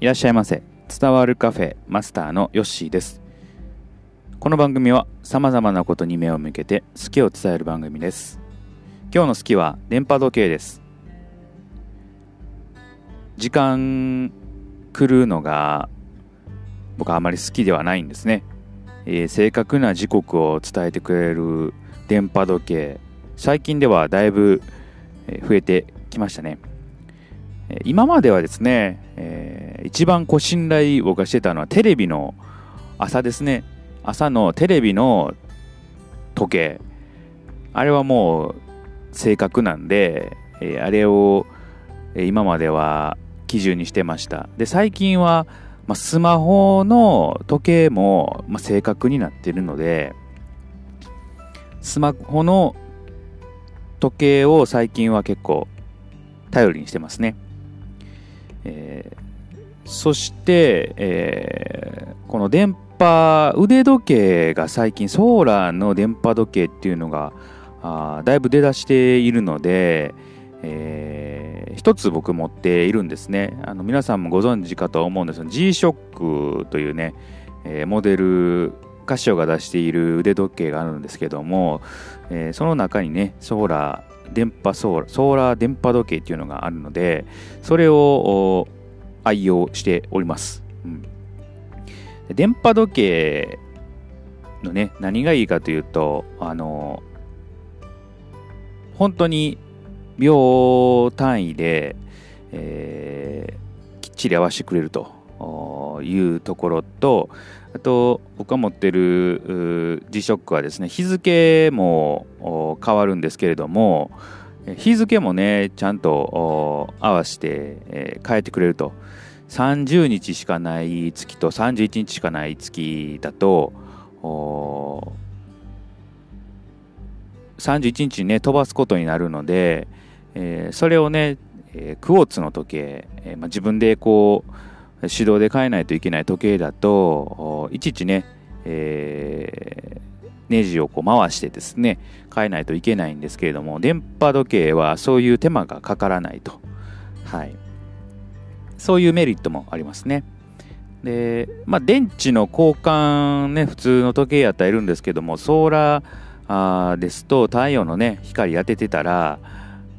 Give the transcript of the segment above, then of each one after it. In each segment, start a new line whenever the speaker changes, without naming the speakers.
いらっしゃいませ。伝わるカフェマスターのヨッシーです。この番組はさまざまなことに目を向けて好きを伝える番組です。今日の好きは電波時計です。時間狂うのが僕はあまり好きではないんですね、えー、正確な時刻を伝えてくれる電波時計最近ではだいぶ増えてきましたね。今まではですね、えー、一番こう信頼僕がしてたのはテレビの朝ですね。朝のテレビの時計。あれはもう正確なんで、えー、あれを今までは基準にしてました。で最近は、まあ、スマホの時計も、まあ、正確になってるのでスマホの時計を最近は結構頼りにしてますね。えー、そして、えー、この電波腕時計が最近ソーラーの電波時計っていうのがあだいぶ出だしているので、えー、一つ僕持っているんですね。あの皆さんもご存知かと思うんですが G-SHOCK というね、えー、モデルカシオが出している腕時計があるんですけども、えー、その中にねソーラー電波ソーラーソーラー電波時計っていうのがあるのでそれを愛用しております、うん、電波時計のね何がいいかというとあの本当に秒単位で、えー、きっちり合わせてくれると。いうところとあと僕が持ってる G-SHOCK はですね日付も変わるんですけれども日付もねちゃんと合わせて、変えてくれると。30日しかない月と31日しかない月だと31日にね飛ばすことになるので、え、それをね、え、クォーツの時計、えまあ、自分でこう手動で変えないといけない時計だといちいちね、えー、ネジをこう回してですね変えないといけないんですけれども電波時計はそういう手間がかからないと、はい、そういうメリットもありますね。で、まあ、電池の交換ね普通の時計やったらいるんですけどもソーラーですと太陽のね光当ててたら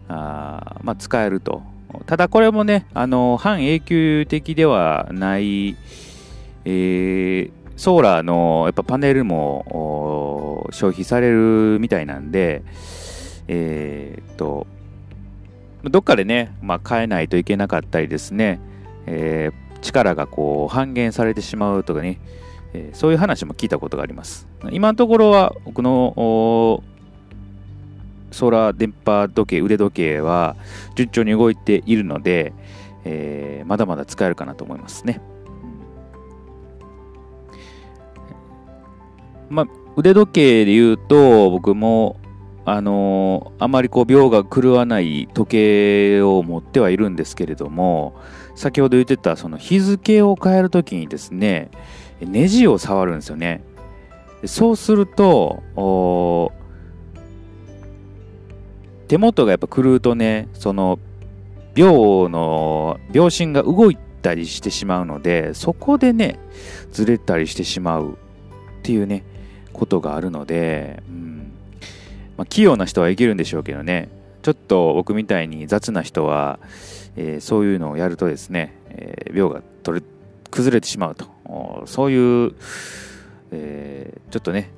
あ、まあ、使えると。ただこれもね、あの半永久的ではない、えー、ソーラーのやっぱパネルも消費されるみたいなんで、えー、っと、どっかでね、まあ、変えないといけなかったりですね、えー、力がこう半減されてしまうとかね、えー、そういう話も聞いたことがあります。今のところは僕のソーラー電波時計腕時計は順調に動いているので、えー、まだまだ使えるかなと思いますね。まあ、腕時計で言うと僕もあのー、あまりこう秒が狂わない時計を持ってはいるんですけれども先ほど言ってたその日付を変えるときにですねネジを触るんですよねそうすると手元がやっぱ狂うとねその秒の秒針が動いたりしてしまうのでそこでねずれたりしてしまうっていうねことがあるので、うん。まあ、器用な人はいけるんでしょうけどねちょっと僕みたいに雑な人は、えー、そういうのをやるとですね、えー、秒が取れ崩れてしまうと。そういう、えー、ちょっとね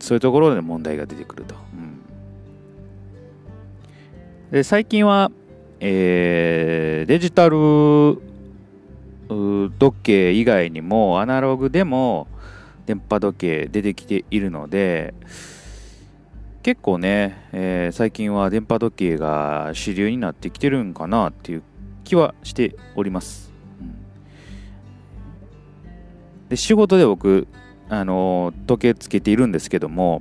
そういうところで問題が出てくると。で最近は、えー、デジタル時計以外にもアナログでも電波時計出てきているので結構ね、えー、最近は電波時計が主流になってきてるんかなっていう気はしております。うん、で仕事で僕、あの時計つけているんですけども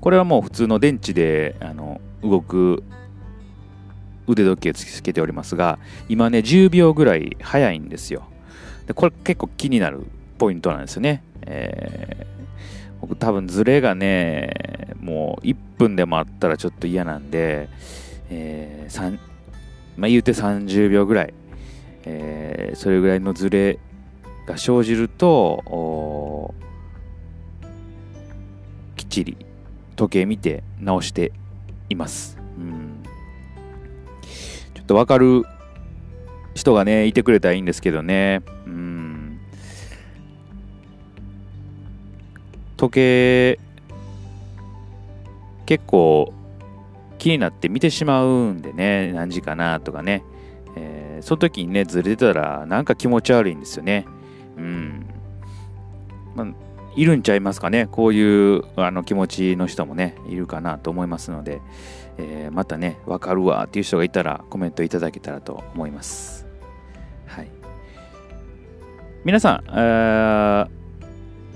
これはもう普通の電池であの動く腕時計つけておりますが今ね10秒ぐらい早いんですよ。でこれ結構気になるポイントなんですよね、えー、僕多分ズレがねもう1分でもあったらちょっと嫌なんで、えーまあ、言うて30秒ぐらい、えー、それぐらいのズレが生じるときっちり時計見て直しています、うん、と分かる人がねいてくれたらいいんですけどね。うん。時計結構気になって見てしまうんでね何時かなとかね、えー、その時にねずれてたらなんか気持ち悪いんですよね。うん、まあ、いるんちゃいますかね。こういうあの気持ちの人もねいるかなと思いますので、えー、またね分かるわっていう人がいたらコメントいただけたらと思います。はい。皆さん、えー、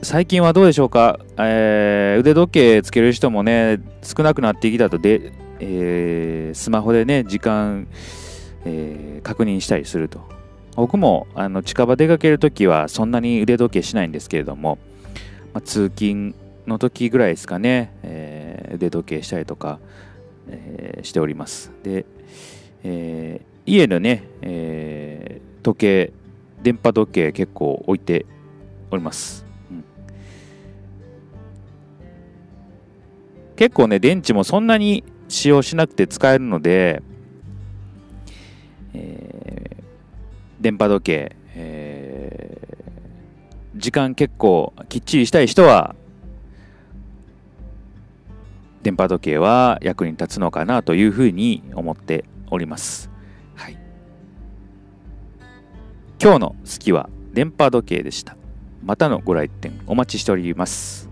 最近はどうでしょうか、えー、腕時計つける人もね少なくなってきたとで、えー、スマホでね時間、えー、確認したりすると。僕もあの近場出かけるときはそんなに腕時計しないんですけれども、まあ、通勤の時ぐらいですかね、えー、腕時計したりとか、えー、しております。で、えー、家のね、えー、時計、電波時計結構置いております。うん、結構ね、電池もそんなに使用しなくて使えるので、えー、電波時計、時間結構きっちりしたい人は電波時計は役に立つのかなというふうに思っております。はい、今日の好きは電波時計でした。またのご来店お待ちしております。